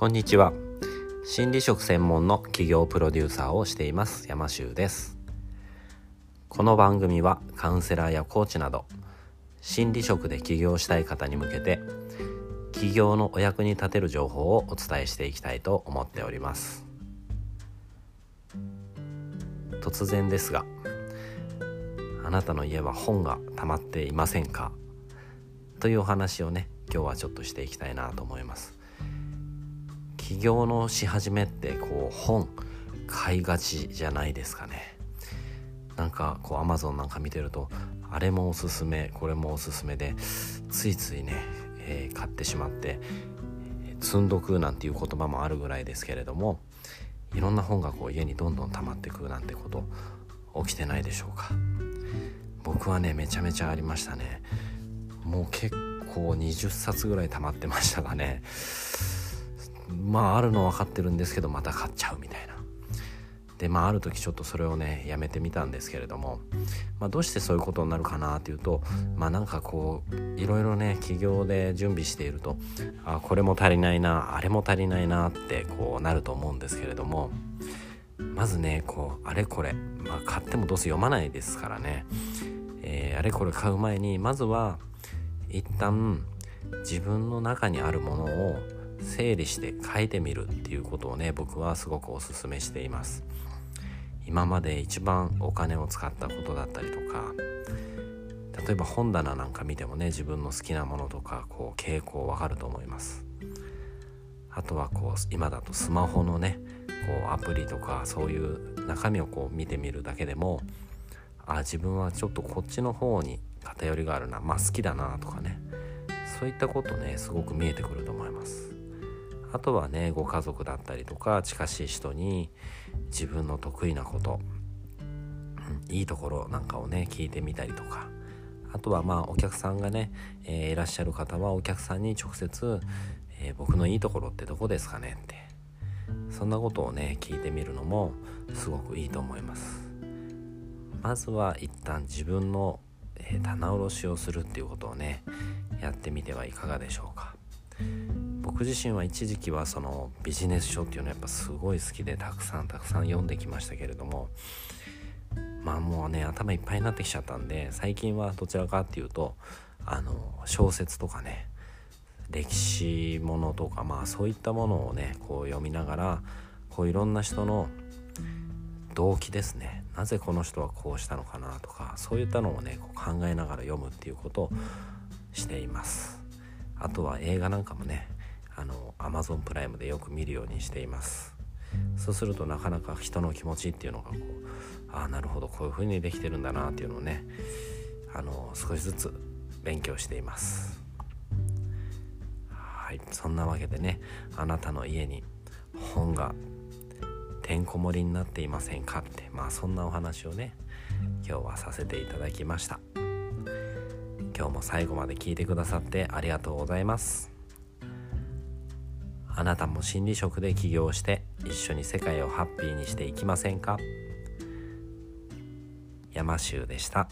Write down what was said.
こんにちは。心理職専門の企業プロデューサーをしています。山修です。この番組はカウンセラーやコーチなど心理職で起業したい方に向けて起業のお役に立てる情報をお伝えしていきたいと思っております。突然ですがあなたの家は本が溜まっていませんか？というお話をね今日はちょっとしていきたいなと思います。起業のし始めってこう本買いがちじゃないですかね。なんかこうアマゾンなんか見てるとあれもおすすめこれもおすすめでついついね、えー、買ってしまって積んどくなんていう言葉もあるぐらいですけれどもいろんな本がこう家にどんどん溜まってくなんてこと起きてないでしょうか。僕はねめちゃめちゃありましたね。もう結構20冊ぐらい溜まってましたがね。まああるの分かってるんですけどまた買っちゃうみたいな。でまあある時ちょっとそれをねやめてみたんですけれども、まあ、どうしてそういうことになるかなっていうとまあなんかこういろいろね起業で準備しているとあこれも足りないなあれも足りないなってこうなると思うんですけれどもまずねこうあれこれ、まあ、買ってもどうせ読まないですからね、えー、あれこれ買う前にまずは一旦自分の中にあるものを整理して書いてみるっていうことをね僕はすごくおすすめしています。今まで一番お金を使ったことだったりとか例えば本棚なんか見てもね自分の好きなものとかこう傾向わかると思います。あとはこう今だとスマホのねこうアプリとかそういう中身をこう見てみるだけでもあ自分はちょっとこっちの方に偏りがあるなまあ好きだなとかねそういったことねすごく見えてくると思います。あとはねご家族だったりとか近しい人に自分の得意なこと、いいところなんかをね聞いてみたりとか。あとはまあお客さんがね、えー、いらっしゃる方はお客さんに直接、えー、僕のいいところってどこですかねって。そんなことをね聞いてみるのもすごくいいと思います。まずは一旦自分の、えー、棚卸しをするっていうことをねやってみてはいかがでしょうか。僕自身は一時期はそのビジネス書っていうのはやっぱすごい好きでたくさんたくさん読んできましたけれどもまあもうね頭いっぱいになってきちゃったんで最近はどちらかっていうとあの小説とかね歴史ものとかまあそういったものをねこう読みながらこういろんな人の動機ですね。なぜこの人はこうしたのかなとかそういったのをねこう考えながら読むっていうことをしています。あとは映画なんかもね Amazon プライムでよく見るようにしています。そうするとなかなか人の気持ちっていうのがこうああなるほどこういう風にできてるんだなっていうのをねあの少しずつ勉強しています。はいそんなわけでねあなたの家に本がてんこ盛りになっていませんかってまあそんなお話をね今日はさせていただきました。今日も最後まで聞いてくださってありがとうございます。あなたも心理職で起業して一緒に世界をハッピーにしていきませんか？山州でした。